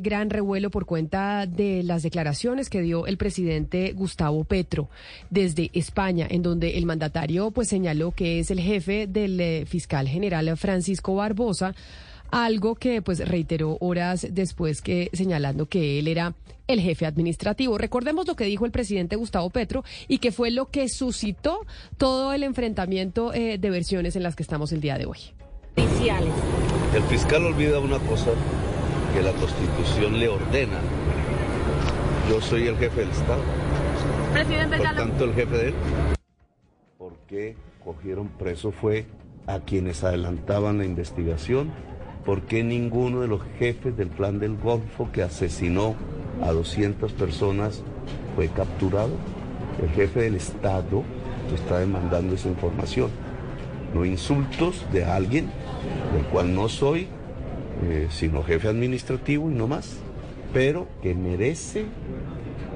gran revuelo por cuenta de las declaraciones que dio el presidente Gustavo Petro desde España, en donde el mandatario pues señaló que es el jefe del eh, fiscal general Francisco Barbosa algo que pues reiteró horas después que señalando que él era el jefe administrativo. Recordemos lo que dijo el presidente Gustavo Petro y que fue lo que suscitó todo el enfrentamiento eh, de versiones en las que estamos el día de hoy. El fiscal olvida una cosa que la Constitución le ordena. Yo soy el jefe del Estado. Presidente Por tanto, el jefe de él. ¿Por qué cogieron preso fue a quienes adelantaban la investigación ¿Por qué ninguno de los jefes del Plan del Golfo que asesinó a 200 personas fue capturado? El jefe del Estado está demandando esa información. No insultos de alguien del cual no soy, eh, sino jefe administrativo y no más, pero que merece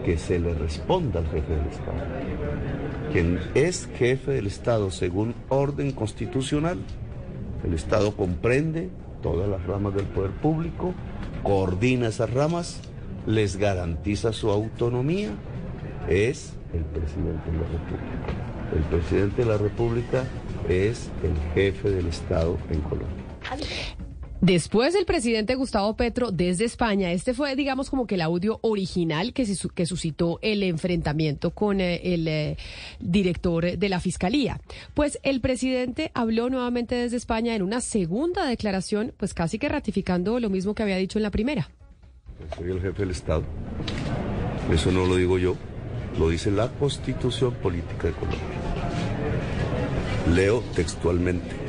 que se le responda al jefe del Estado. Quien es jefe del Estado según orden constitucional, el Estado comprende todas las ramas del poder público, coordina esas ramas, les garantiza su autonomía, es el presidente de la República. El presidente de la República es el jefe del Estado en Colombia. Después del presidente Gustavo Petro desde España, este fue, digamos, como que el audio original que, que suscitó el enfrentamiento con eh, el eh, director de la Fiscalía. Pues el presidente habló nuevamente desde España en una segunda declaración, pues casi que ratificando lo mismo que había dicho en la primera. soy el jefe del Estado. Eso no lo digo yo, lo dice la Constitución Política de Colombia. Leo textualmente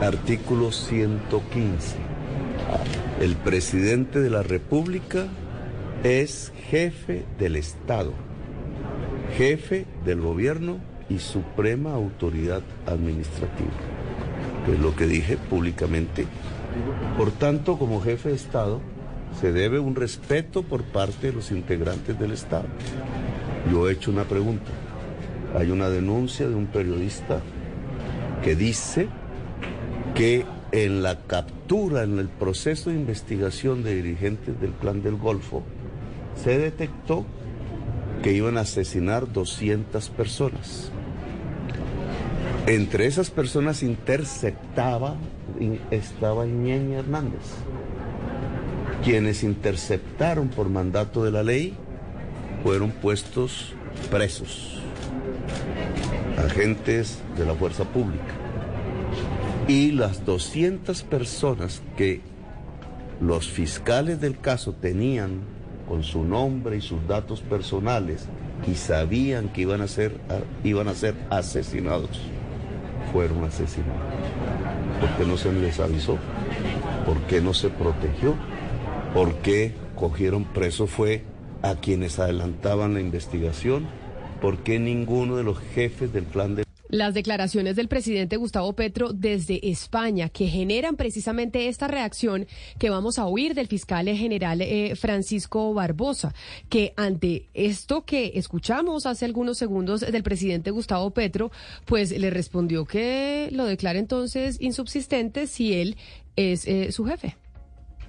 Artículo 115. El presidente de la República es jefe del Estado, jefe del gobierno y suprema autoridad administrativa. Es lo que dije públicamente. Por tanto, como jefe de Estado, se debe un respeto por parte de los integrantes del Estado. Yo he hecho una pregunta. Hay una denuncia de un periodista que dice que en la captura, en el proceso de investigación de dirigentes del Plan del Golfo, se detectó que iban a asesinar 200 personas. Entre esas personas interceptaba, estaba Ñeña Hernández. Quienes interceptaron por mandato de la ley fueron puestos presos, agentes de la fuerza pública y las 200 personas que los fiscales del caso tenían con su nombre y sus datos personales y sabían que iban a ser, iban a ser asesinados, fueron asesinados. ¿Por qué no se les avisó? ¿Por qué no se protegió? ¿Por qué cogieron preso fue a quienes adelantaban la investigación? ¿Por qué ninguno de los jefes del plan de las declaraciones del presidente Gustavo Petro desde España, que generan precisamente esta reacción que vamos a oír del fiscal general eh, Francisco Barbosa, que ante esto que escuchamos hace algunos segundos del presidente Gustavo Petro, pues le respondió que lo declara entonces insubsistente si él es eh, su jefe.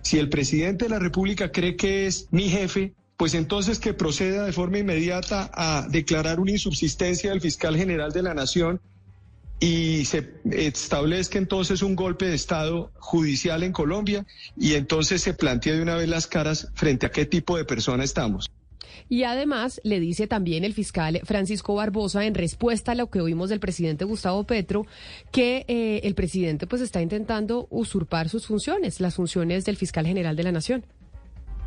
Si el presidente de la República cree que es mi jefe, pues entonces que proceda de forma inmediata a declarar una insubsistencia del fiscal general de la Nación y se establezca entonces un golpe de Estado judicial en Colombia y entonces se plantea de una vez las caras frente a qué tipo de persona estamos. Y además le dice también el fiscal Francisco Barbosa en respuesta a lo que oímos del presidente Gustavo Petro que eh, el presidente pues está intentando usurpar sus funciones, las funciones del fiscal general de la Nación.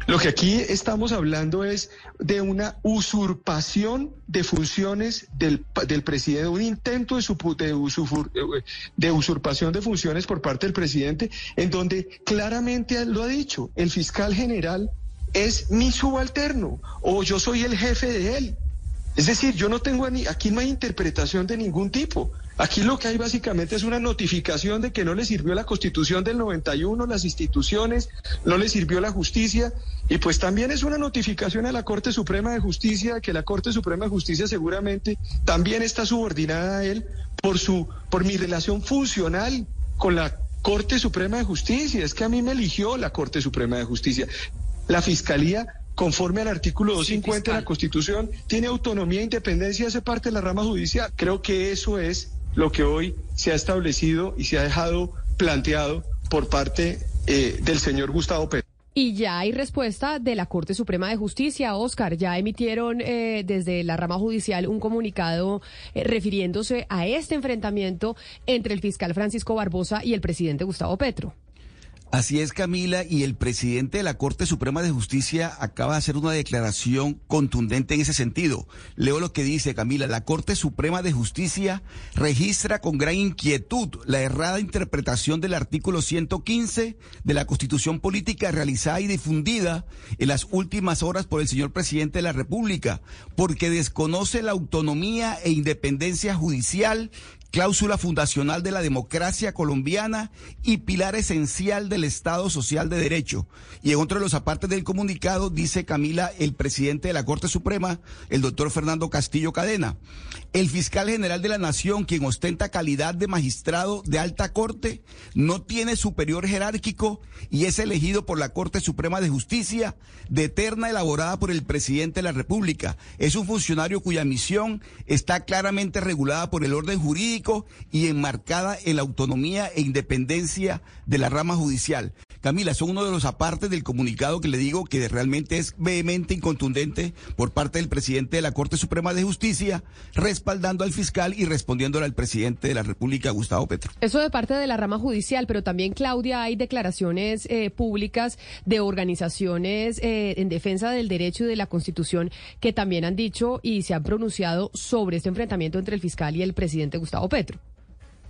Lo que aquí estamos hablando es de una usurpación de funciones del, del presidente, un intento de, de, de, usurpación de funciones por parte del presidente, en donde claramente lo ha dicho, el fiscal general es mi subalterno o yo soy el jefe de él. Es decir, yo no tengo aquí no hay interpretación de ningún tipo. Aquí lo que hay básicamente es una notificación de que no le sirvió la constitución del 91, las instituciones, no le sirvió la justicia y pues también es una notificación a la Corte Suprema de Justicia que la Corte Suprema de Justicia seguramente también está subordinada a él por su por mi relación funcional con la Corte Suprema de Justicia. Es que a mí me eligió la Corte Suprema de Justicia. La Fiscalía, conforme al artículo 250 de la Constitución, tiene autonomía e independencia, hace parte de la rama judicial. Creo que eso es lo que hoy se ha establecido y se ha dejado planteado por parte eh, del señor Gustavo Pérez. Y ya hay respuesta de la Corte Suprema de Justicia, Oscar. Ya emitieron eh, desde la rama judicial un comunicado eh, refiriéndose a este enfrentamiento entre el fiscal Francisco Barbosa y el presidente Gustavo Petro. Así es, Camila, y el presidente de la Corte Suprema de Justicia acaba de hacer una declaración contundente en ese sentido. Leo lo que dice Camila. La Corte Suprema de Justicia registra con gran inquietud la errada interpretación del artículo 115 de la Constitución Política realizada y difundida en las últimas horas por el señor presidente de la República, porque desconoce la autonomía e independencia judicial cláusula fundacional de la democracia colombiana y pilar esencial del Estado Social de Derecho. Y en otro de los apartes del comunicado dice Camila, el presidente de la Corte Suprema, el doctor Fernando Castillo Cadena, el fiscal general de la Nación, quien ostenta calidad de magistrado de alta corte, no tiene superior jerárquico y es elegido por la Corte Suprema de Justicia, de eterna elaborada por el presidente de la República. Es un funcionario cuya misión está claramente regulada por el orden jurídico y enmarcada en la autonomía e independencia de la rama judicial. Camila, son uno de los apartes del comunicado que le digo que realmente es vehemente y contundente por parte del presidente de la Corte Suprema de Justicia, respaldando al fiscal y respondiéndole al presidente de la República, Gustavo Petro. Eso de parte de la rama judicial, pero también, Claudia, hay declaraciones eh, públicas de organizaciones eh, en defensa del derecho y de la Constitución que también han dicho y se han pronunciado sobre este enfrentamiento entre el fiscal y el presidente Gustavo Petro.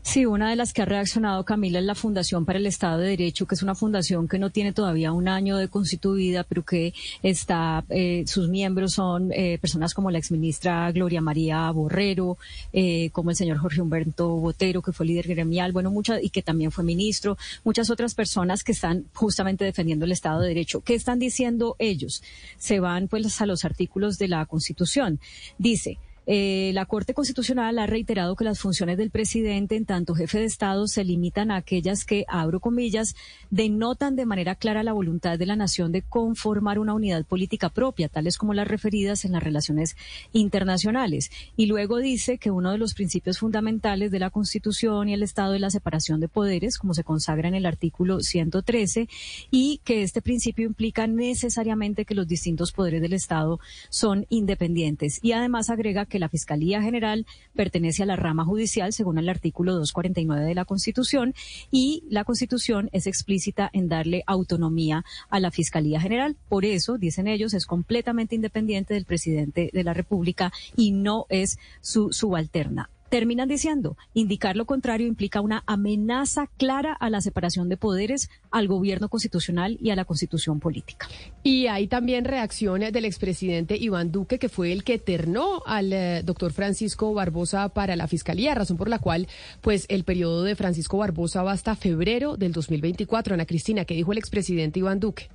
Sí, una de las que ha reaccionado Camila es la Fundación para el Estado de Derecho, que es una fundación que no tiene todavía un año de constituida, pero que está, eh, sus miembros son eh, personas como la exministra Gloria María Borrero, eh, como el señor Jorge Humberto Botero, que fue líder gremial, bueno, muchas, y que también fue ministro, muchas otras personas que están justamente defendiendo el Estado de Derecho. ¿Qué están diciendo ellos? Se van pues a los artículos de la Constitución. Dice, eh, la Corte Constitucional ha reiterado que las funciones del presidente en tanto jefe de Estado se limitan a aquellas que, abro comillas, denotan de manera clara la voluntad de la nación de conformar una unidad política propia, tales como las referidas en las relaciones internacionales. Y luego dice que uno de los principios fundamentales de la Constitución y el Estado es la separación de poderes, como se consagra en el artículo 113, y que este principio implica necesariamente que los distintos poderes del Estado son independientes. Y además agrega que la Fiscalía General pertenece a la rama judicial según el artículo 249 de la Constitución y la Constitución es explícita en darle autonomía a la Fiscalía General. Por eso, dicen ellos, es completamente independiente del presidente de la República y no es su subalterna terminan diciendo, indicar lo contrario implica una amenaza clara a la separación de poderes, al gobierno constitucional y a la constitución política. Y hay también reacciones del expresidente Iván Duque, que fue el que ternó al eh, doctor Francisco Barbosa para la fiscalía, razón por la cual, pues, el periodo de Francisco Barbosa va hasta febrero del 2024. Ana Cristina, ¿qué dijo el expresidente Iván Duque?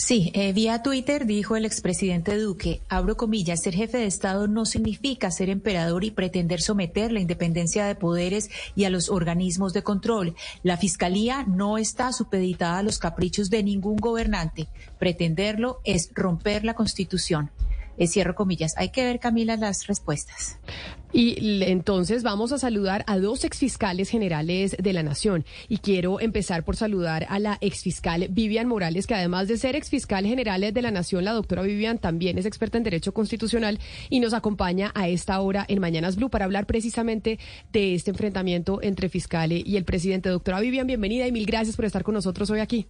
Sí, eh, vía Twitter dijo el expresidente Duque, abro comillas, ser jefe de Estado no significa ser emperador y pretender someter la independencia de poderes y a los organismos de control. La Fiscalía no está supeditada a los caprichos de ningún gobernante. Pretenderlo es romper la Constitución. Eh, cierro comillas. Hay que ver, Camila, las respuestas. Y entonces vamos a saludar a dos exfiscales generales de la Nación. Y quiero empezar por saludar a la exfiscal Vivian Morales, que además de ser exfiscal general de la Nación, la doctora Vivian también es experta en Derecho Constitucional y nos acompaña a esta hora en Mañanas Blue para hablar precisamente de este enfrentamiento entre fiscales y el presidente. Doctora Vivian, bienvenida y mil gracias por estar con nosotros hoy aquí.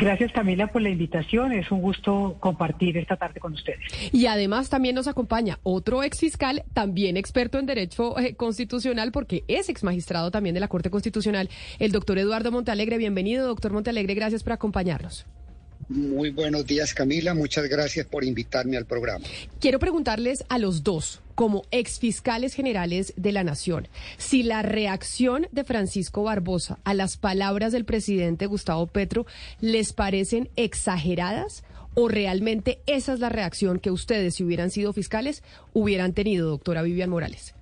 Gracias Camila por la invitación, es un gusto compartir esta tarde con ustedes. Y además también nos acompaña otro ex fiscal, también experto en derecho eh, constitucional, porque es ex magistrado también de la Corte Constitucional, el doctor Eduardo Montalegre. Bienvenido, doctor Montalegre, gracias por acompañarnos. Muy buenos días, Camila. Muchas gracias por invitarme al programa. Quiero preguntarles a los dos, como exfiscales generales de la Nación, si la reacción de Francisco Barbosa a las palabras del presidente Gustavo Petro les parecen exageradas o realmente esa es la reacción que ustedes, si hubieran sido fiscales, hubieran tenido, doctora Vivian Morales.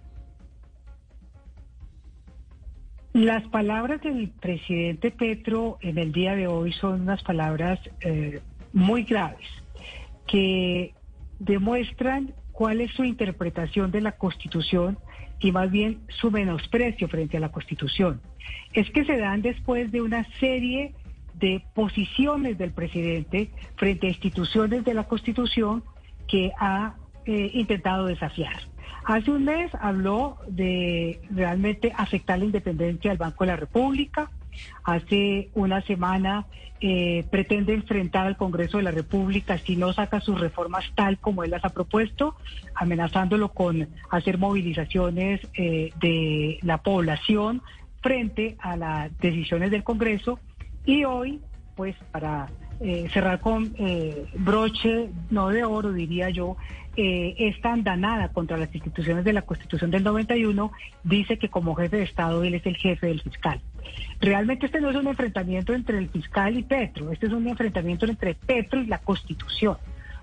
Las palabras del presidente Petro en el día de hoy son unas palabras eh, muy graves que demuestran cuál es su interpretación de la Constitución y más bien su menosprecio frente a la Constitución. Es que se dan después de una serie de posiciones del presidente frente a instituciones de la Constitución que ha eh, intentado desafiar. Hace un mes habló de realmente afectar la independencia del Banco de la República. Hace una semana eh, pretende enfrentar al Congreso de la República si no saca sus reformas tal como él las ha propuesto, amenazándolo con hacer movilizaciones eh, de la población frente a las decisiones del Congreso. Y hoy, pues para eh, cerrar con broche, no de oro, diría yo, eh, esta andanada contra las instituciones de la Constitución del 91 dice que como jefe de Estado él es el jefe del fiscal. Realmente este no es un enfrentamiento entre el fiscal y Petro, este es un enfrentamiento entre Petro y la Constitución,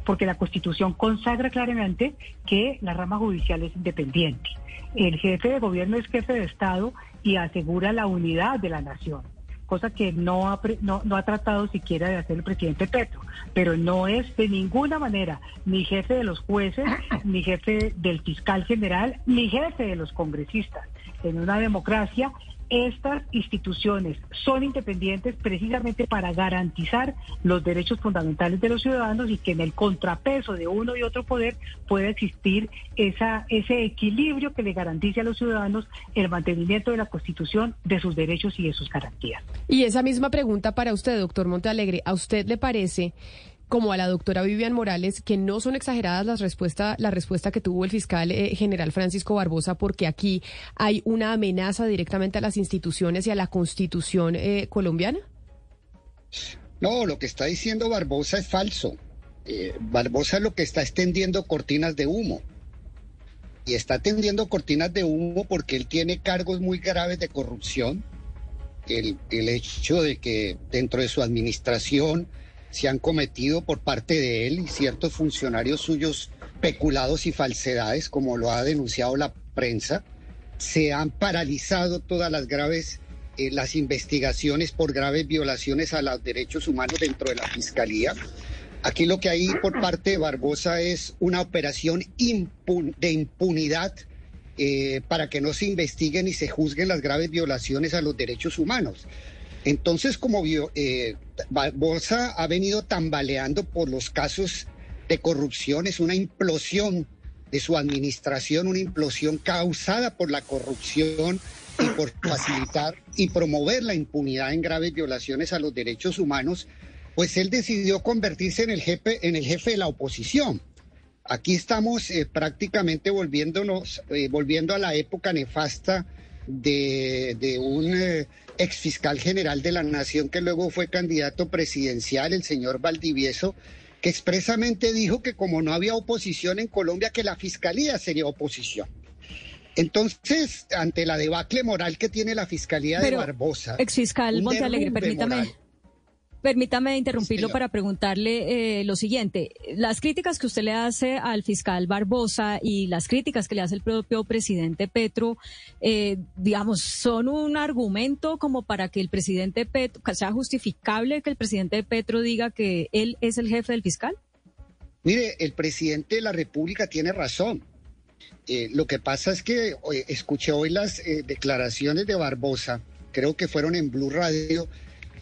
porque la Constitución consagra claramente que la rama judicial es independiente. El jefe de gobierno es jefe de Estado y asegura la unidad de la nación cosa que no ha, no, no ha tratado siquiera de hacer el presidente Petro, pero no es de ninguna manera ni jefe de los jueces, ni jefe del fiscal general, ni jefe de los congresistas. En una democracia estas instituciones son independientes precisamente para garantizar los derechos fundamentales de los ciudadanos y que en el contrapeso de uno y otro poder pueda existir esa, ese equilibrio que le garantice a los ciudadanos el mantenimiento de la Constitución, de sus derechos y de sus garantías. Y esa misma pregunta para usted, doctor Montealegre, ¿a usted le parece como a la doctora Vivian Morales, que no son exageradas las respuestas, la respuesta que tuvo el fiscal eh, general Francisco Barbosa, porque aquí hay una amenaza directamente a las instituciones y a la constitución eh, colombiana? No, lo que está diciendo Barbosa es falso. Eh, Barbosa lo que está extendiendo cortinas de humo. Y está tendiendo cortinas de humo porque él tiene cargos muy graves de corrupción. El hecho de que dentro de su administración se han cometido por parte de él y ciertos funcionarios suyos peculados y falsedades, como lo ha denunciado la prensa. Se han paralizado todas las graves, eh, las investigaciones por graves violaciones a los derechos humanos dentro de la Fiscalía. Aquí lo que hay por parte de Barbosa es una operación de impunidad eh, para que no se investiguen y se juzguen las graves violaciones a los derechos humanos. Entonces, como vio, eh, Barbosa ha venido tambaleando por los casos de corrupción, es una implosión de su administración, una implosión causada por la corrupción y por facilitar y promover la impunidad en graves violaciones a los derechos humanos, pues él decidió convertirse en el jefe, en el jefe de la oposición. Aquí estamos eh, prácticamente volviéndonos, eh, volviendo a la época nefasta de, un eh, ex fiscal general de la Nación que luego fue candidato presidencial, el señor Valdivieso, que expresamente dijo que como no había oposición en Colombia, que la fiscalía sería oposición. Entonces, ante la debacle moral que tiene la fiscalía de Barbosa. Ex fiscal Montealegre, permítame. Permítame interrumpirlo para preguntarle eh, lo siguiente. Las críticas que usted le hace al fiscal Barbosa y las críticas que le hace el propio presidente Petro, eh, digamos, son un argumento como para que el presidente Petro, sea justificable que el presidente Petro diga que él es el jefe del fiscal? Mire, el presidente de la República tiene razón. Eh, lo que pasa es que escuché hoy las declaraciones de Barbosa, creo que fueron en Blue Radio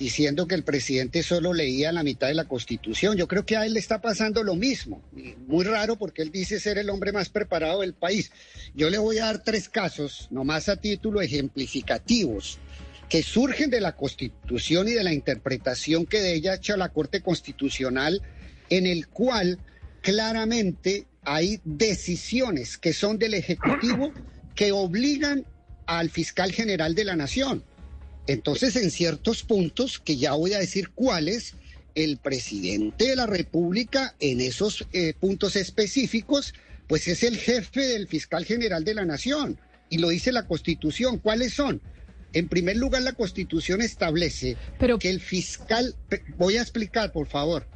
diciendo que el presidente solo leía la mitad de la Constitución. Yo creo que a él le está pasando lo mismo. Muy raro porque él dice ser el hombre más preparado del país. Yo le voy a dar tres casos, nomás a título ejemplificativos, que surgen de la Constitución y de la interpretación que de ella ha hecho la Corte Constitucional, en el cual claramente hay decisiones que son del Ejecutivo que obligan al fiscal general de la Nación entonces, en ciertos puntos, que ya voy a decir cuáles, el presidente de la República, en esos eh, puntos específicos, pues es el jefe del fiscal general de la Nación. Y lo dice la Constitución. ¿Cuáles son? En primer lugar, la Constitución establece que el fiscal, voy a explicar, por favor.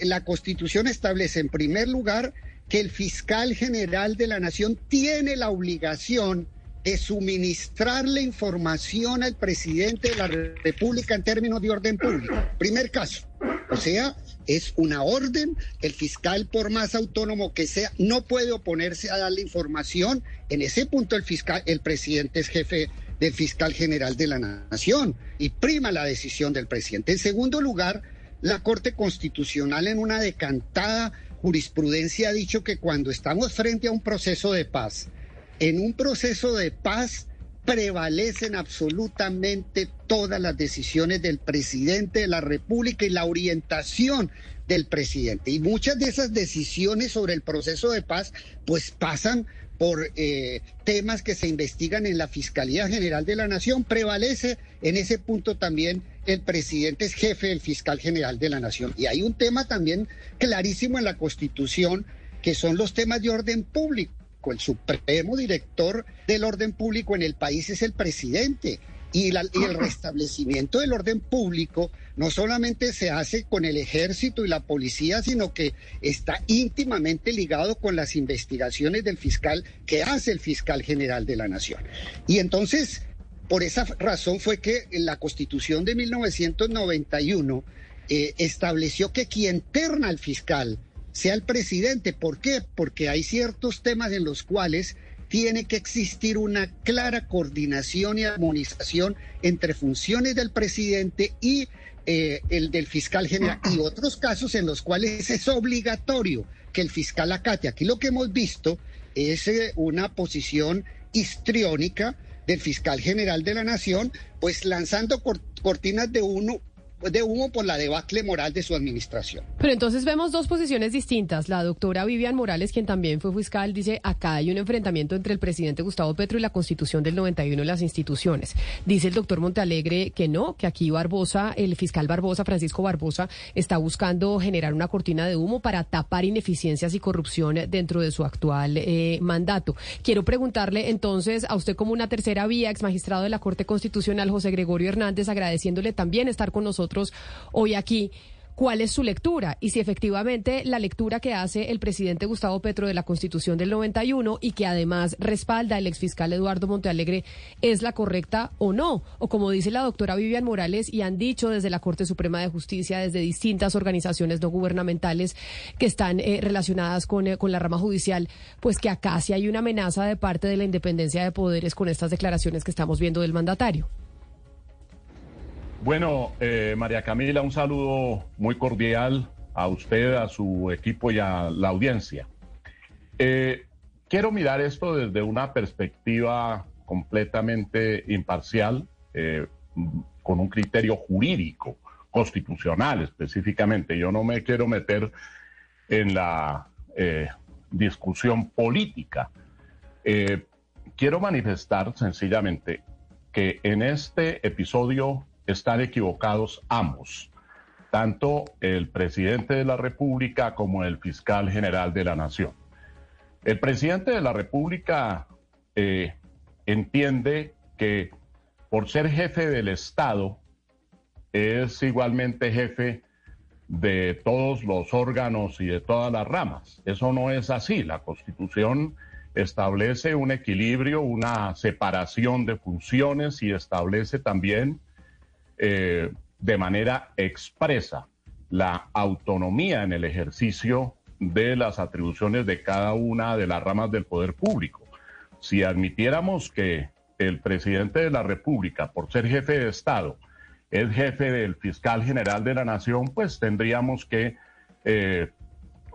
la Constitución establece, en primer lugar, que el fiscal general de la Nación tiene la obligación de suministrarle información al presidente de la República en términos de orden público. Primer caso. O sea, es una orden, el fiscal, por más autónomo que sea, no puede oponerse a darle información. En ese punto el fiscal, el presidente es jefe del fiscal general de la nación y prima la decisión del presidente. En segundo lugar, la Corte Constitucional en una decantada jurisprudencia ha dicho que cuando estamos frente a un proceso de paz, en un proceso de paz prevalecen absolutamente todas las decisiones del presidente de la República y la orientación del presidente. Y muchas de esas decisiones sobre el proceso de paz pues pasan por eh, temas que se investigan en la Fiscalía General de la Nación. Prevalece en ese punto también el presidente es jefe del fiscal general de la Nación. Y hay un tema también clarísimo en la Constitución que son los temas de orden público el supremo director del orden público en el país es el presidente. Y, el restablecimiento del orden público no solamente se hace con el ejército y la policía, sino que está íntimamente ligado con las investigaciones del fiscal que hace el fiscal general de la nación. Y entonces, por esa razón fue que la constitución de 1991 eh, estableció que quien terna al fiscal sea el presidente. ¿Por qué? Porque hay ciertos temas en los cuales tiene que existir una clara coordinación y armonización entre funciones del presidente y eh, el del fiscal general y otros casos en los cuales es obligatorio que el fiscal acate. Aquí lo que hemos visto es eh, una posición histriónica del fiscal general de la nación, pues lanzando cortinas de uno de humo por la debacle moral de su administración. Pero entonces vemos dos posiciones distintas. La doctora Vivian Morales, quien también fue fiscal, dice acá hay un enfrentamiento entre el presidente Gustavo Petro y la constitución del 91 y las instituciones. Dice el doctor Montalegre que no, que aquí Barbosa, el fiscal Barbosa, Francisco Barbosa, está buscando generar una cortina de humo para tapar ineficiencias y corrupción dentro de su actual eh, mandato. Quiero preguntarle entonces a usted como una tercera vía, ex magistrado de la Corte Constitucional, José Gregorio Hernández, agradeciéndole también estar con nosotros hoy aquí cuál es su lectura y si efectivamente la lectura que hace el presidente Gustavo Petro de la Constitución del 91 y que además respalda el exfiscal Eduardo Montealegre es la correcta o no. O como dice la doctora Vivian Morales y han dicho desde la Corte Suprema de Justicia, desde distintas organizaciones no gubernamentales que están eh, relacionadas con, eh, con la rama judicial, pues que acá sí hay una amenaza de parte de la independencia de poderes con estas declaraciones que estamos viendo del mandatario. Bueno, eh, María Camila, un saludo muy cordial a usted, a su equipo y a la audiencia. Eh, quiero mirar esto desde una perspectiva completamente imparcial, eh, con un criterio jurídico, constitucional específicamente. Yo no me quiero meter en la discusión política. quiero manifestar sencillamente que en este episodio están equivocados ambos, tanto el presidente de la República como el fiscal general de la Nación. El presidente de la República eh, entiende que por ser jefe del Estado es igualmente jefe de todos los órganos y de todas las ramas. Eso no es así. La Constitución establece un equilibrio, una separación de funciones y establece también eh, de manera expresa la autonomía en el ejercicio de las atribuciones de cada una de las ramas del poder público. Si admitiéramos que el presidente de la República, por ser jefe de Estado, es jefe del fiscal general de la Nación, pues tendríamos que eh,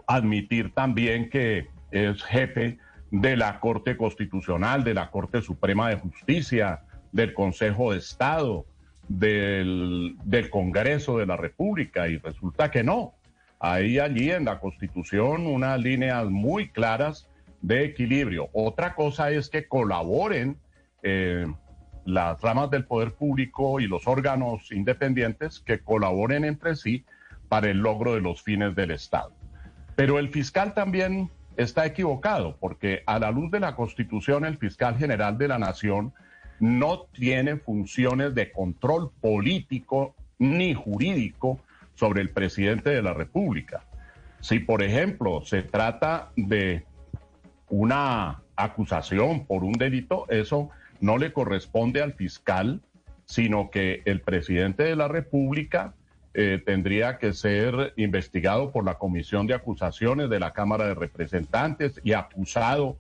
admitir también que es jefe de la Corte Constitucional, de la Corte Suprema de Justicia, del Consejo de Estado, del, Congreso de la República y resulta que no. Hay allí en la Constitución unas líneas muy claras de equilibrio. Otra cosa es que colaboren eh, las ramas del poder público y los órganos independientes que colaboren entre sí para el logro de los fines del Estado. Pero el fiscal también está equivocado, porque a la luz de la Constitución, el fiscal general de la Nación no tiene funciones de control político ni jurídico sobre el presidente de la República. Si, por ejemplo, se trata de una acusación por un delito, eso no le corresponde al fiscal, sino que el presidente de la República eh, tendría que ser investigado por la Comisión de Acusaciones de la Cámara de Representantes y acusado,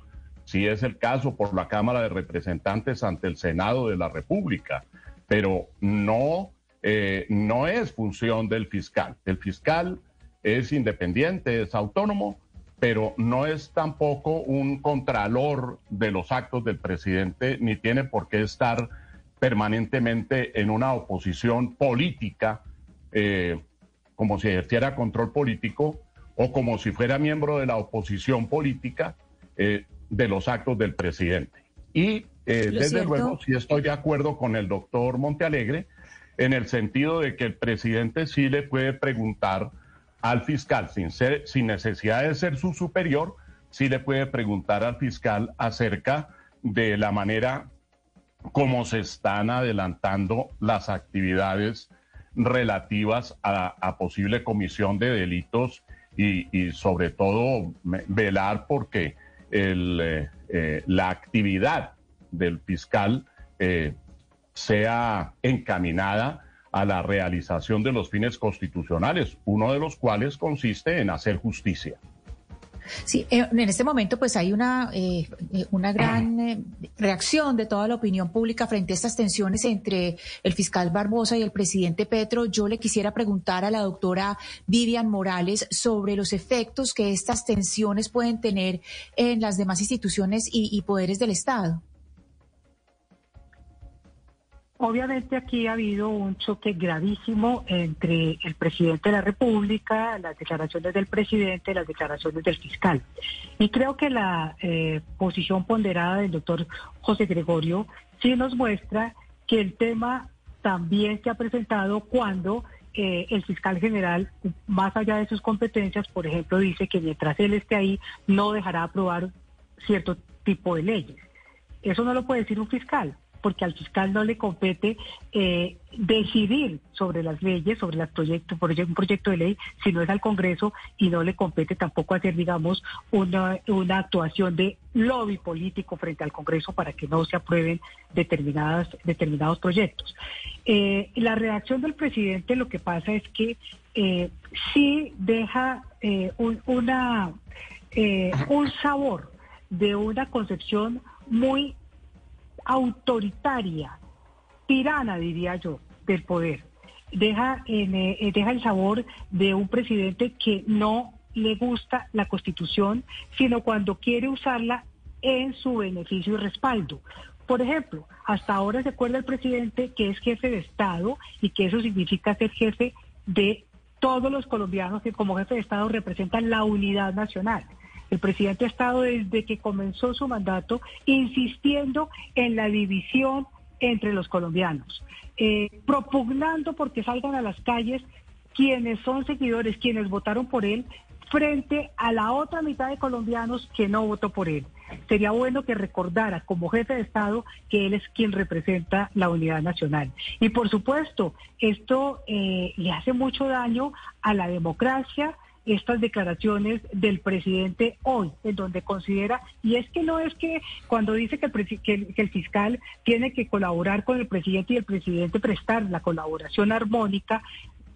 si es el caso, por la Cámara de Representantes ante el Senado de la República. Pero no, eh, no es función del fiscal. El fiscal es independiente, es autónomo, pero no es tampoco un contralor de los actos del presidente, ni tiene por qué estar permanentemente en una oposición política, eh, como si ejerciera control político o como si fuera miembro de la oposición política eh, de los actos del presidente. Y eh, desde luego, sí estoy de acuerdo con el doctor Montealegre en el sentido de que el presidente sí le puede preguntar al fiscal, sin, ser, sin necesidad de ser su superior, sí le puede preguntar al fiscal acerca de la manera cómo se están adelantando las actividades relativas a, posible comisión de delitos y, sobre todo velar porque el, eh, eh, la actividad del fiscal eh, sea encaminada a la realización de los fines constitucionales, uno de los cuales consiste en hacer justicia. Sí, eh, en este momento pues hay una, eh, eh, una gran reacción de toda la opinión pública frente a estas tensiones entre el fiscal Barbosa y el presidente Petro. Yo le quisiera preguntar a la doctora Vivian Morales sobre los efectos que estas tensiones pueden tener en las demás instituciones y poderes del Estado. Obviamente aquí ha habido un choque gravísimo entre el presidente de la República, las declaraciones del presidente, las declaraciones del fiscal. Y creo que la eh, posición ponderada del doctor José Gregorio sí nos muestra que el tema también se ha presentado cuando eh, el fiscal general, más allá de sus competencias, por ejemplo, dice que mientras él esté ahí, no dejará aprobar cierto tipo de leyes. Eso no lo puede decir un fiscal porque al fiscal no le compete eh, decidir sobre las leyes, sobre los proyectos, un proyecto de ley, sino es al Congreso y no le compete tampoco hacer, digamos, una, una actuación de lobby político frente al Congreso para que no se aprueben determinadas, determinados proyectos. Eh, la reacción del presidente lo que pasa es que eh, sí deja un, una, un sabor de una concepción muy autoritaria, tirana, diría yo, del poder. Deja, eh, deja el sabor de un presidente que no le gusta la constitución, sino cuando quiere usarla en su beneficio y respaldo. Por ejemplo, hasta ahora se acuerda el presidente que es jefe de Estado y que eso significa ser jefe de todos los colombianos que como jefe de Estado representan la unidad nacional. El presidente ha estado desde que comenzó su mandato insistiendo en la división entre los colombianos, eh, propugnando porque salgan a las calles quienes son seguidores, quienes votaron por él, frente a la otra mitad de colombianos que no votó por él. Sería bueno que recordara como jefe de Estado que él es quien representa la unidad nacional. Y por supuesto, esto eh, le hace mucho daño a la democracia, estas declaraciones del presidente hoy, en donde considera, y es que no es que cuando dice que el, que el, fiscal tiene que colaborar con el presidente y el presidente prestar la colaboración armónica,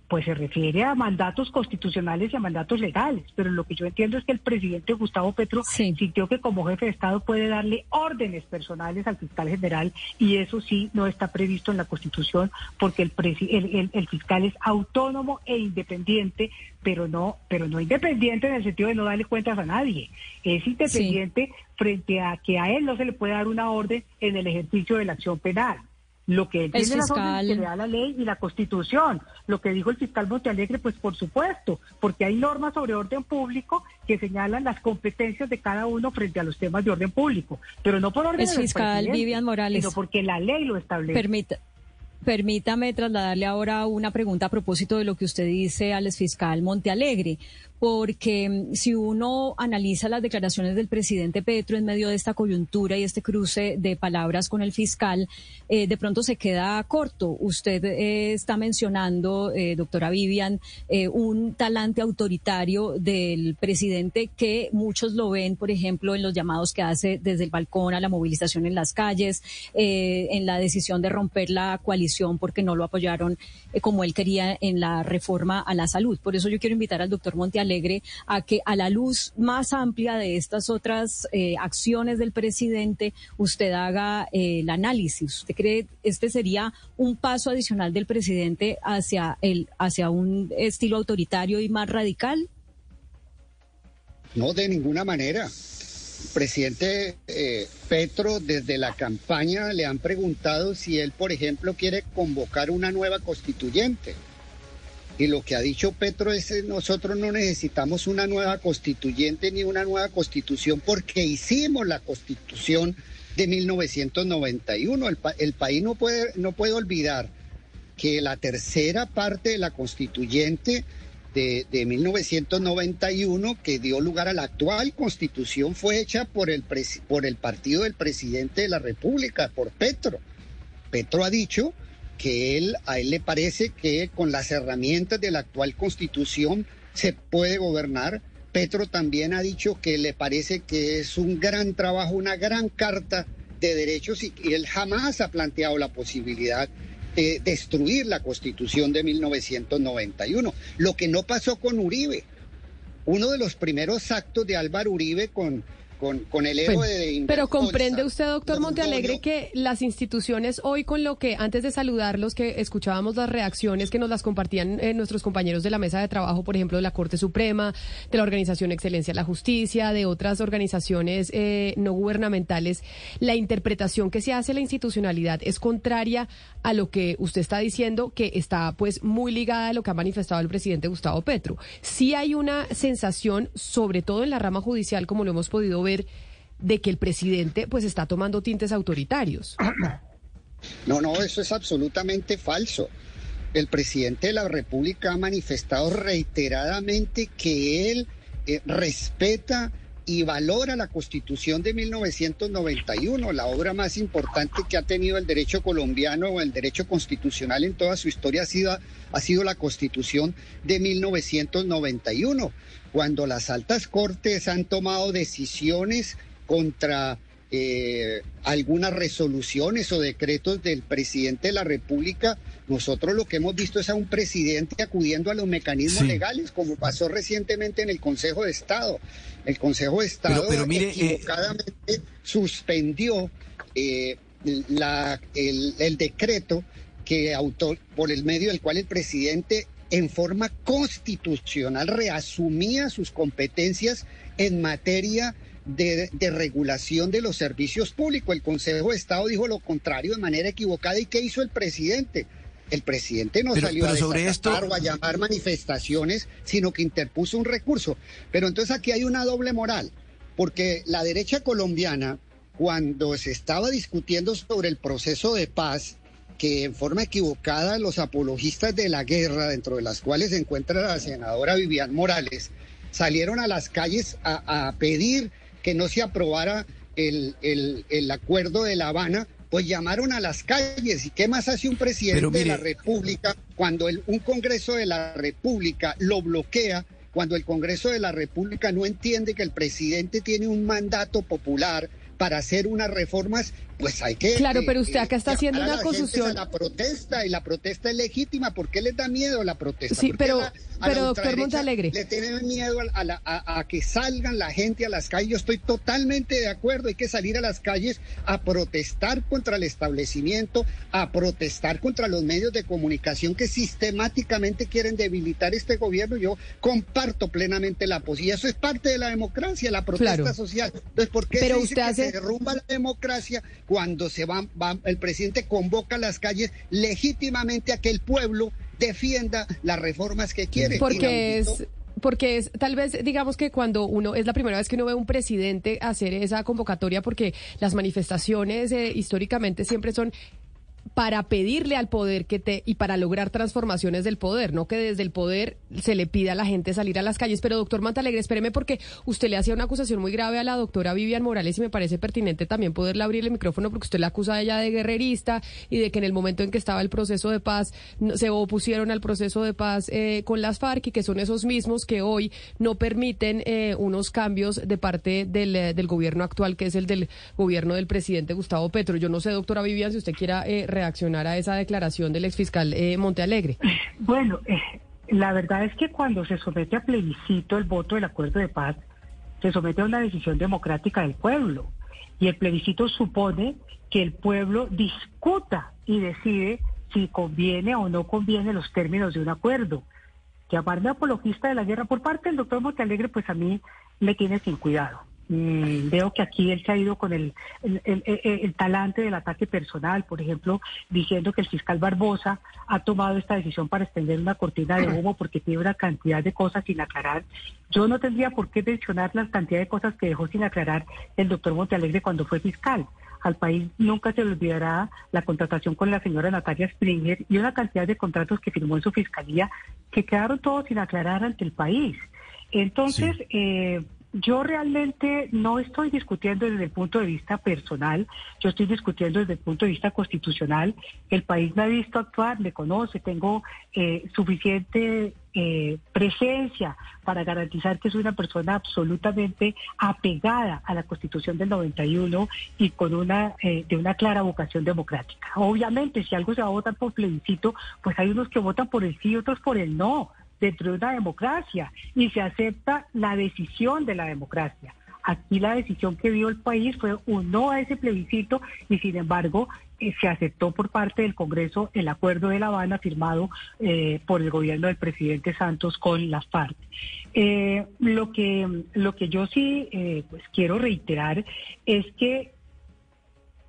pues se refiere a mandatos constitucionales y a mandatos legales. Pero lo que yo entiendo es que el presidente Gustavo Petro sintió que como jefe de Estado puede darle órdenes personales al fiscal general y eso sí no está previsto en la Constitución porque el, el, el, fiscal es autónomo e independiente, pero no, pero no independiente en el sentido de no darle cuentas a nadie. Es independiente frente a que a él no se le puede dar una orden en el ejercicio de la acción penal. Lo que tiene fiscal... que le da la ley y la constitución. Lo que dijo el fiscal Montealegre, pues por supuesto, porque hay normas sobre orden público que señalan las competencias de cada uno frente a los temas de orden público, pero no por orden el fiscal Vivian Morales, sino porque la ley lo establece. Permítame trasladarle ahora una pregunta a propósito de lo que usted dice al fiscal Montealegre, porque mm, si uno analiza las declaraciones del presidente Petro en medio de esta coyuntura y este cruce de palabras con el fiscal, eh, de pronto se queda corto. Usted eh, está mencionando, eh, doctora Vivian, un talante autoritario del presidente que muchos lo ven, por ejemplo, en los llamados que hace desde el balcón a la movilización en las calles, en la decisión de romper la coalición porque no lo apoyaron como él quería en la reforma a la salud. Por eso yo quiero invitar al doctor Monte Alegre a que a la luz más amplia de estas otras acciones del presidente, usted haga el análisis. ¿Usted cree este sería un paso adicional del presidente hacia el hacia un estilo autoritario y más radical? No, de ninguna manera. Presidente eh, Petro, desde la campaña le han preguntado si él, por ejemplo, quiere convocar una nueva constituyente. Y lo que ha dicho Petro es que nosotros no necesitamos una nueva constituyente ni una nueva constitución porque hicimos la constitución de 1991. El, el país no puede, no puede olvidar que la tercera parte de la constituyente de, de, 1991, que dio lugar a la actual constitución, fue hecha por el, por el partido del presidente de la República, por Petro. Petro ha dicho que él, a él le parece que con las herramientas de la actual constitución se puede gobernar Petro también ha dicho que le parece que es un gran trabajo, una gran carta de derechos y, él jamás ha planteado la posibilidad de destruir la constitución de 1991. Lo que no pasó con Uribe. Uno de los primeros actos de Álvaro Uribe con con, con el héroe de Pero comprende usted, doctor Montealegre, que las instituciones hoy con lo que, antes de saludarlos, que escuchábamos las reacciones que nos las compartían eh, nuestros compañeros de la mesa de trabajo, por ejemplo, de la Corte Suprema, de la Organización Excelencia de la Justicia, de otras organizaciones eh, no gubernamentales, la interpretación que se hace a la institucionalidad es contraria a lo que usted está diciendo, que está pues muy ligada a lo que ha manifestado el presidente Gustavo Petro. Sí hay una sensación, sobre todo en la rama judicial, como lo hemos podido ver, de que el presidente pues está tomando tintes autoritarios. No, no, eso es absolutamente falso. El presidente de la República ha manifestado reiteradamente que él eh, respeta y valora la Constitución de 1991, la obra más importante que ha tenido el derecho colombiano o el derecho constitucional en toda su historia ha sido, ha sido la Constitución de 1991 cuando las altas cortes han tomado decisiones contra eh, algunas resoluciones o decretos del presidente de la República, nosotros lo que hemos visto es a un presidente acudiendo a los mecanismos legales, como pasó recientemente en el Consejo de Estado. El Consejo de Estado pero, mire, eh, equivocadamente suspendió eh, la, el, el, decreto que autor, por el medio del cual el presidente en forma constitucional reasumía sus competencias en materia de, regulación de los servicios públicos. El Consejo de Estado dijo lo contrario de manera equivocada. ¿Y qué hizo el presidente? El presidente no salió a sobre esto... o a llamar manifestaciones, sino que interpuso un recurso. Pero entonces aquí hay una doble moral, porque la derecha colombiana, cuando se estaba discutiendo sobre el proceso de paz, que en forma equivocada los apologistas de la guerra, dentro de las cuales se encuentra la senadora Vivian Morales, salieron a las calles a, pedir que no se aprobara el, el, acuerdo de La Habana, pues llamaron a las calles. ¿Y qué más hace un presidente de la República cuando el, un Congreso de la República lo bloquea? Cuando el Congreso de la República no entiende que el presidente tiene un mandato popular para hacer unas reformas pues hay que... Claro, pero usted acá está haciendo una confusión. La protesta y la protesta es legítima. ¿Por qué les da miedo la protesta? Sí, pero, pero doctor Montalegre. Le tienen miedo a, que salgan la gente a las calles. Yo estoy totalmente de acuerdo. Hay que salir a las calles a protestar contra el establecimiento, a protestar contra los medios de comunicación que sistemáticamente quieren debilitar este gobierno. Yo comparto plenamente la posición. Eso es parte de la democracia, la protesta social. Entonces, ¿por qué se que se derrumba la democracia? Cuando se va, el presidente convoca a las calles legítimamente a que el pueblo defienda las reformas que quiere. Porque es porque es tal vez digamos que cuando uno es la primera vez que uno ve a un presidente hacer esa convocatoria porque las manifestaciones eh, históricamente siempre son para pedirle al poder que te y para lograr transformaciones del poder, no que desde el poder se le pida a la gente salir a las calles. Pero doctor Mantalegre, espéreme porque usted le hacía una acusación muy grave a la doctora Vivian Morales y me parece pertinente también poderle abrir el micrófono porque usted la acusa a ella de guerrerista y de que en el momento en que estaba el proceso de paz se opusieron al proceso de paz eh, con las FARC y que son esos mismos que hoy no permiten eh, unos cambios de parte del, eh, del, gobierno actual, que es el del gobierno del presidente Gustavo Petro. Yo no sé, doctora Vivian, si usted quiera reaccionar a esa declaración del exfiscal Montealegre. Bueno, la verdad es que cuando se somete a plebiscito el voto del acuerdo de paz, se somete a una decisión democrática del pueblo. Y el plebiscito supone que el pueblo discuta y decide si conviene o no conviene los términos de un acuerdo. Llamarme apologista de la guerra por parte del doctor Montalegre, pues a mí me tiene sin cuidado. Mm, veo que aquí él se ha ido con el, el, talante del ataque personal, por ejemplo, diciendo que el fiscal Barbosa ha tomado esta decisión para extender una cortina de humo porque tiene una cantidad de cosas sin aclarar. Yo no tendría por qué mencionar la cantidad de cosas que dejó sin aclarar el doctor Montalegre cuando fue fiscal. Al país nunca se le olvidará la contratación con la señora Natalia Springer y una cantidad de contratos que firmó en su fiscalía que quedaron todos sin aclarar ante el país. Entonces, eh, yo realmente no estoy discutiendo desde el punto de vista personal, yo estoy discutiendo desde el punto de vista constitucional. El país me ha visto actuar, me conoce, tengo eh, suficiente eh, presencia para garantizar que soy una persona absolutamente apegada a la Constitución del 91 y con una eh, de una clara vocación democrática. Obviamente, si algo se va a votar por plebiscito, pues hay unos que votan por el sí y otros por el no dentro de una democracia y se acepta la decisión de la democracia. Aquí la decisión que dio el país fue un no a ese plebiscito y sin embargo eh, se aceptó por parte del Congreso el acuerdo de La Habana firmado eh, por el gobierno del presidente Santos con las FARC. Eh, lo, que, lo que yo sí pues quiero reiterar es que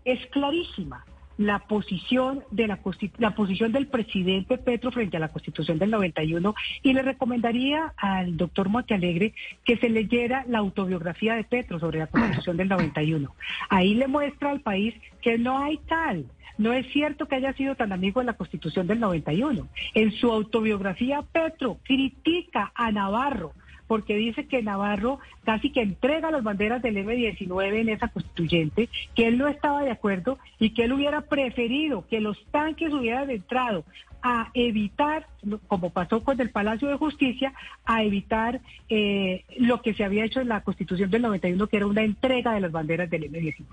es clarísima la posición de la, la posición del presidente Petro frente a la Constitución del 91 y le recomendaría al doctor Montealegre que se leyera la autobiografía de Petro sobre la Constitución del 91. Ahí le muestra al país que no hay tal. No es cierto que haya sido tan amigo de la Constitución del 91. En su autobiografía, Petro critica a Navarro porque dice que Navarro casi que entrega las banderas del M-19 en esa constituyente, que él no estaba de acuerdo y que él hubiera preferido que los tanques hubieran entrado a evitar, como pasó con el Palacio de Justicia, a evitar eh, lo que se había hecho en la Constitución del 91, que era una entrega de las banderas del M-19.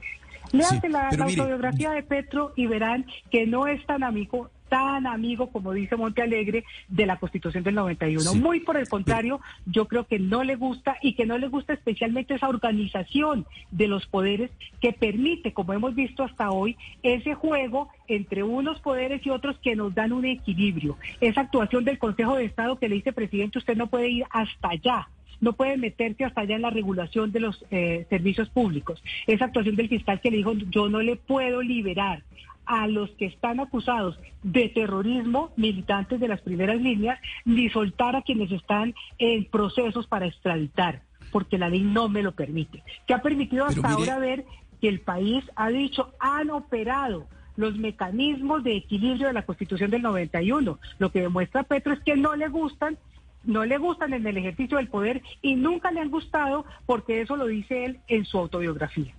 Lean la, la autobiografía de Petro y verán que no es tan amigo tan amigo, como dice Monte Alegre, de la Constitución del 91. Muy por el contrario, yo creo que no le gusta y que no le gusta especialmente esa organización de los poderes que permite, como hemos visto hasta hoy, ese juego entre unos poderes y otros que nos dan un equilibrio. Esa actuación del Consejo de Estado que le dice, presidente, usted no puede ir hasta allá no puede meterse hasta allá en la regulación de los eh, servicios públicos. Esa actuación del fiscal que le dijo, yo no le puedo liberar a los que están acusados de terrorismo, militantes de las primeras líneas, ni soltar a quienes están en procesos para extraditar, porque la ley no me lo permite. Que ha permitido hasta ahora ver que el país ha dicho, han operado los mecanismos de equilibrio de la Constitución del 91. Lo que demuestra Petro es que no le gustan no le gustan en el ejercicio del poder y nunca le han gustado porque eso lo dice él en su autobiografía.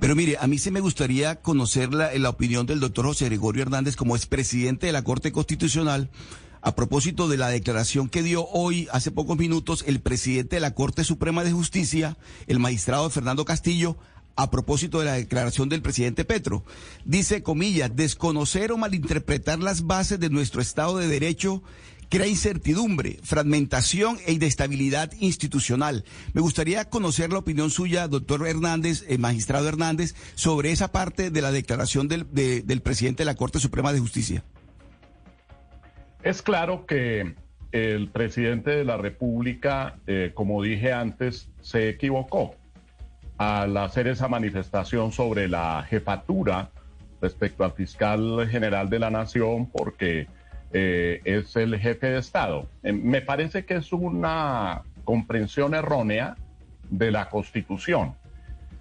Pero mire, a mí sí me gustaría conocer la, la opinión del doctor José Gregorio Hernández como expresidente de la Corte Constitucional a propósito de la declaración que dio hoy, hace pocos minutos, el presidente de la Corte Suprema de Justicia, el magistrado Fernando Castillo, a propósito de la declaración del presidente Petro. Dice, comillas, desconocer o malinterpretar las bases de nuestro Estado de Derecho crea incertidumbre, fragmentación e inestabilidad institucional. Me gustaría conocer la opinión suya, doctor Hernández, eh, magistrado Hernández, sobre esa parte de la declaración del, del presidente de la Corte Suprema de Justicia. Es claro que el presidente de la República, eh, como dije antes, se equivocó al hacer esa manifestación sobre la jefatura respecto al fiscal general de la Nación, porque eh, es el jefe de Estado. Eh, me parece que es una comprensión errónea de la Constitución,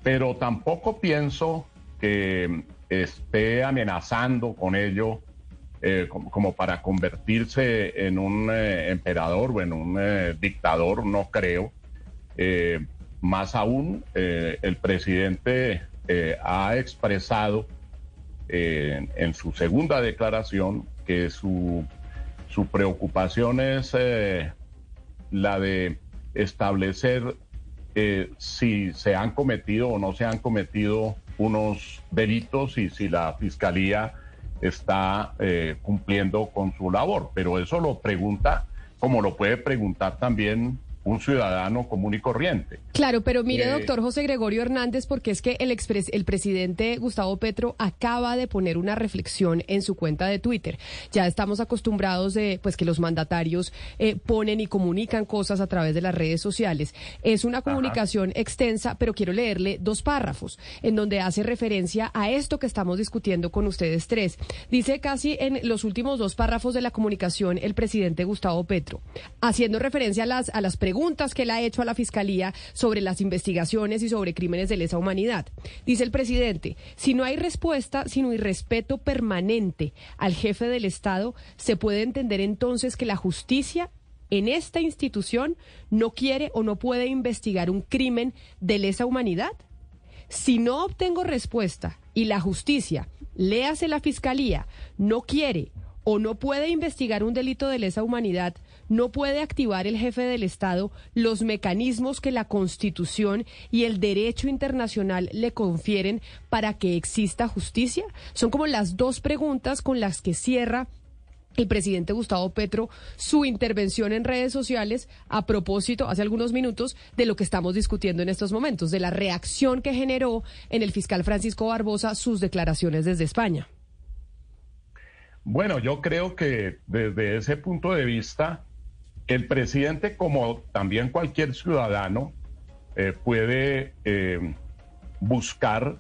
pero tampoco pienso que esté amenazando con ello eh, como, para convertirse en un emperador o en un dictador, no creo. más aún, el presidente ha expresado en su segunda declaración que su, su preocupación es la de establecer si se han cometido o no se han cometido unos delitos y si la fiscalía está eh, cumpliendo con su labor. Pero eso lo pregunta, como lo puede preguntar también un ciudadano común y corriente. Claro, pero mire, eh, doctor José Gregorio Hernández, porque es que el, el presidente Gustavo Petro acaba de poner una reflexión en su cuenta de Twitter. Ya estamos acostumbrados de pues que los mandatarios eh, ponen y comunican cosas a través de las redes sociales. Es una comunicación extensa, pero quiero leerle dos párrafos en donde hace referencia a esto que estamos discutiendo con ustedes tres. Dice casi en los últimos dos párrafos de la comunicación el presidente Gustavo Petro, haciendo referencia a las a las preguntas que él ha hecho a la fiscalía sobre las investigaciones y sobre crímenes de lesa humanidad. Dice el presidente, si no hay respuesta, sino irrespeto permanente al jefe del Estado, se puede entender entonces que la justicia en esta institución no quiere o no puede investigar un crimen de lesa humanidad? Si no obtengo respuesta y la justicia, léase la fiscalía, no quiere o no puede investigar un delito de lesa humanidad, no puede activar el jefe del Estado los mecanismos que la Constitución y el derecho internacional le confieren para que exista justicia? Son como las dos preguntas con las que cierra el presidente Gustavo Petro su intervención en redes sociales a propósito, hace algunos minutos, de lo que estamos discutiendo en estos momentos, de la reacción que generó en el fiscal Francisco Barbosa sus declaraciones desde España. Bueno, yo creo que desde ese punto de vista, el presidente, como también cualquier ciudadano, eh, puede eh, buscar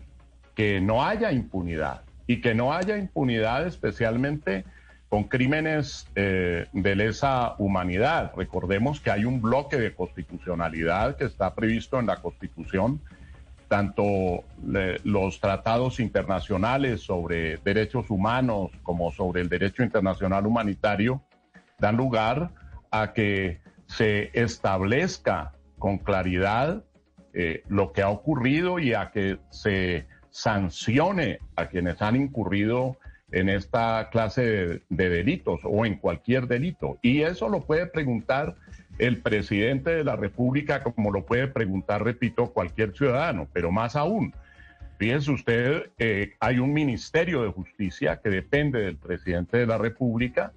que no haya impunidad y que no haya impunidad especialmente con crímenes eh, de lesa humanidad. Recordemos que hay un bloque de constitucionalidad que está previsto en la Constitución, tanto los tratados internacionales sobre derechos humanos como sobre el derecho internacional humanitario dan lugar a que se establezca con claridad eh, lo que ha ocurrido y a que se sancione a quienes han incurrido en esta clase de, delitos o en cualquier delito. Y eso lo puede preguntar el presidente de la República como lo puede preguntar, repito, cualquier ciudadano, pero más aún. Fíjense usted, eh, hay un Ministerio de Justicia que depende del presidente de la República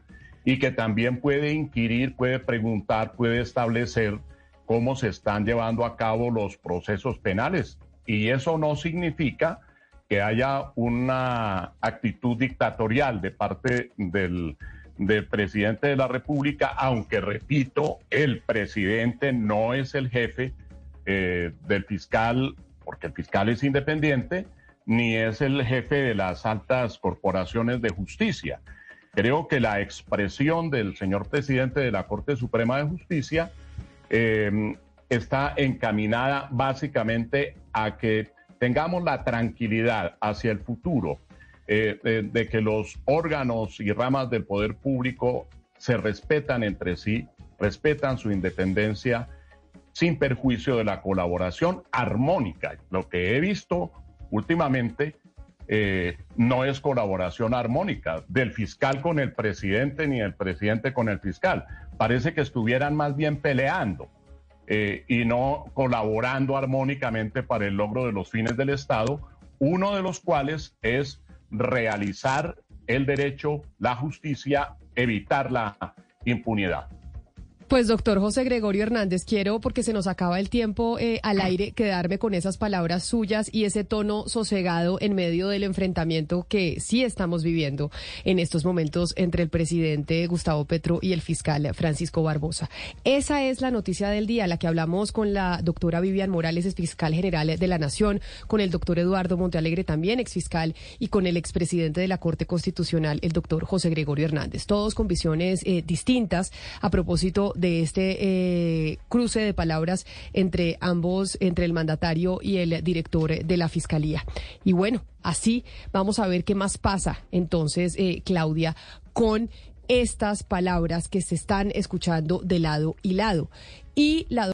y que también puede inquirir, puede preguntar, puede establecer cómo se están llevando a cabo los procesos penales. Y eso no significa que haya una actitud dictatorial de parte del, presidente de la República, aunque repito, el presidente no es el jefe eh, del fiscal, porque el fiscal es independiente, ni es el jefe de las altas corporaciones de justicia. Creo que la expresión del señor presidente de la Corte Suprema de Justicia em, está encaminada básicamente a que tengamos la tranquilidad hacia el futuro eh, de, que los órganos y ramas del poder público se respetan entre sí, respetan su independencia sin perjuicio de la colaboración armónica. Lo que he visto últimamente eh, no es colaboración armónica del fiscal con el presidente ni el presidente con el fiscal. Parece que estuvieran más bien peleando eh, y no colaborando armónicamente para el logro de los fines del Estado, uno de los cuales es realizar el derecho, la justicia, evitar la impunidad. Pues doctor José Gregorio Hernández, quiero, porque se nos acaba el tiempo eh, al aire, quedarme con esas palabras suyas y ese tono sosegado en medio del enfrentamiento que sí estamos viviendo en estos momentos entre el presidente Gustavo Petro y el fiscal Francisco Barbosa. Esa es la noticia del día, la que hablamos con la doctora Vivian Morales, es fiscal general de la Nación, con el doctor Eduardo Montealegre, también exfiscal, y con el expresidente de la Corte Constitucional, el doctor José Gregorio Hernández. Todos con visiones eh, distintas a propósito de este eh, cruce de palabras entre ambos, entre el mandatario y el director de la Fiscalía. Y bueno, así vamos a ver qué más pasa entonces, eh, Claudia, con estas palabras que se están escuchando de lado y lado. Y la